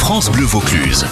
France Bleu Vaucluse.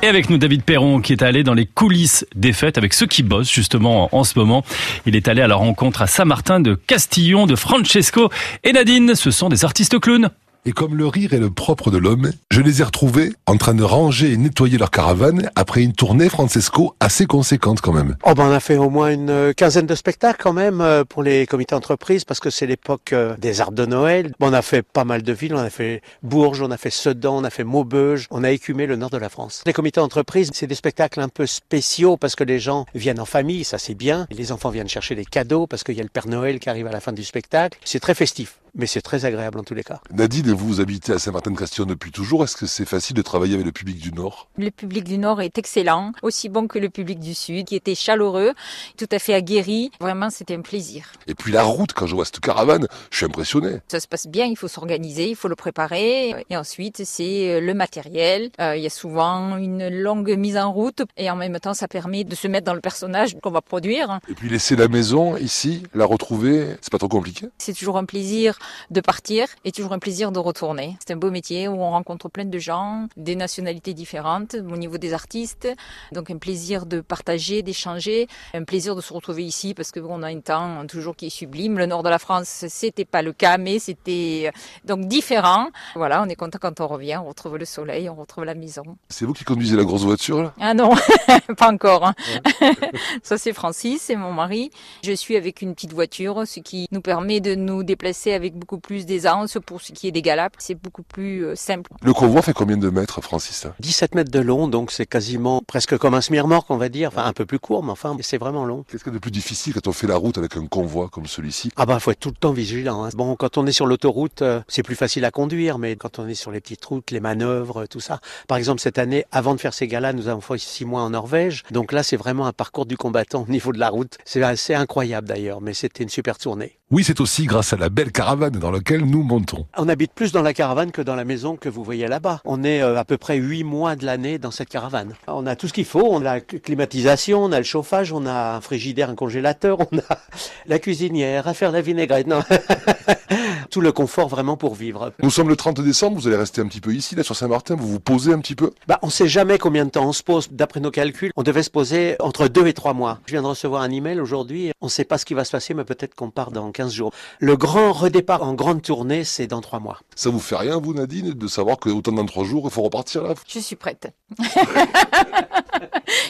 Et avec nous David Perron qui est allé dans les coulisses des fêtes avec ceux qui bossent justement en ce moment. Il est allé à la rencontre à Saint-Martin de Castillon, de Francesco et Nadine. Ce sont des artistes clowns. Et comme le rire est le propre de l'homme, je les ai retrouvés en train de ranger et nettoyer leur caravane après une tournée Francesco assez conséquente quand même. Oh ben on a fait au moins une euh, quinzaine de spectacles quand même euh, pour les comités entreprises parce que c'est l'époque euh, des arbres de Noël. On a fait pas mal de villes, on a fait Bourges, on a fait Sedan, on a fait Maubeuge, on a écumé le nord de la France. Les comités entreprises, c'est des spectacles un peu spéciaux parce que les gens viennent en famille, ça c'est bien. Les enfants viennent chercher des cadeaux parce qu'il y a le Père Noël qui arrive à la fin du spectacle. C'est très festif mais c'est très agréable en tous les cas. Nadine, vous habitez à Saint-Martin-de-Castillon depuis toujours. Est-ce que c'est facile de travailler avec le public du Nord? Le public du Nord est excellent, aussi bon que le public du Sud, qui était chaleureux, tout à fait aguerri. Vraiment, c'était un plaisir. Et puis la route, quand je vois cette caravane, je suis impressionné. Ça se passe bien, il faut s'organiser, il faut le préparer. Et ensuite, c'est le matériel. Euh, il y a souvent une longue mise en route et en même temps, ça permet de se mettre dans le personnage qu'on va produire. Et puis laisser la maison ici, la retrouver, c'est pas trop compliqué? C'est toujours un plaisir de partir et toujours un plaisir de retourner. C'est un beau métier où on rencontre plein de gens, des nationalités différentes au niveau des artistes. Donc un plaisir de partager, d'échanger, un plaisir de se retrouver ici parce qu'on a un temps toujours qui est sublime. Le nord de la France, c'était pas le cas, mais c'était donc différent. Voilà, on est content quand on revient, on retrouve le soleil, on retrouve la maison. C'est vous qui conduisez la grosse voiture là? Ah non, pas encore. Hein. Ça c'est Francis, c'est mon mari. Je suis avec une petite voiture, ce qui nous permet de nous déplacer avec beaucoup plus d'aisance pour ce qui est des C'est beaucoup plus euh, simple. Le convoi fait combien de mètres, Francis 17 mètres de long, donc c'est quasiment presque comme un smirmorque, on va dire. Enfin, un peu plus court, mais enfin, c'est vraiment long. Qu'est-ce qu'il y a de plus difficile quand on fait la route avec un convoi comme celui-ci? Ah bah, faut être tout le temps vigilant. Hein. Bon, quand on est sur l'autoroute, euh, c'est plus facile à conduire, mais quand on est sur les petites routes, les manœuvres, tout ça. Par exemple, cette année, avant de faire ces galas, nous avons fait six mois en Norvège. Donc là, c'est vraiment un parcours du combattant au niveau de la route. C'est assez incroyable d'ailleurs, mais c'était une super tournée. Oui, c'est aussi grâce à la belle caravane dans laquelle nous montons. On habite plus dans la caravane que dans la maison que vous voyez là-bas. On est euh, à peu près huit mois de l'année dans cette caravane. On a tout ce qu'il faut. On a la climatisation, on a le chauffage, on a un frigidaire, un congélateur, on a la cuisinière, à faire la vinaigrette. tout le confort vraiment pour vivre. Nous sommes le 30 décembre, vous allez rester un petit peu ici, là, sur Saint-Martin, vous vous posez un petit peu Bah, on sait jamais combien de temps on se pose. D'après nos calculs, on devait se poser entre deux et trois mois. Je viens de recevoir un email aujourd'hui. On ne sait pas ce qui va se passer, mais peut-être qu'on part dans 15 jours. Le grand redépart en grande tournée, c'est dans trois mois. Ça vous fait rien, vous, Nadine, de savoir que autant dans trois jours, il faut repartir là? Je suis prête.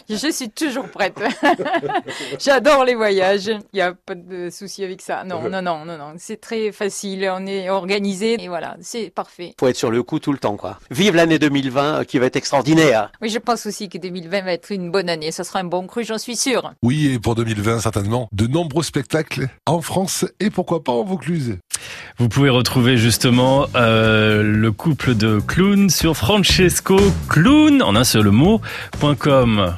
Je suis toujours prête. J'adore les voyages. Il n'y a pas de souci avec ça. Non, non, non, non, non. C'est très facile. On est organisé et voilà, c'est parfait. Faut être sur le coup tout le temps, quoi. Vive l'année 2020 euh, qui va être extraordinaire. Oui, je pense aussi que 2020 va être une bonne année. Ce sera un bon cru, j'en suis sûre. Oui, et pour 2020, certainement, de nombreux spectacles en France et pourquoi pas en Vaucluse. Vous pouvez retrouver justement euh, le couple de clowns sur Francesco Clown en un seul mot.com.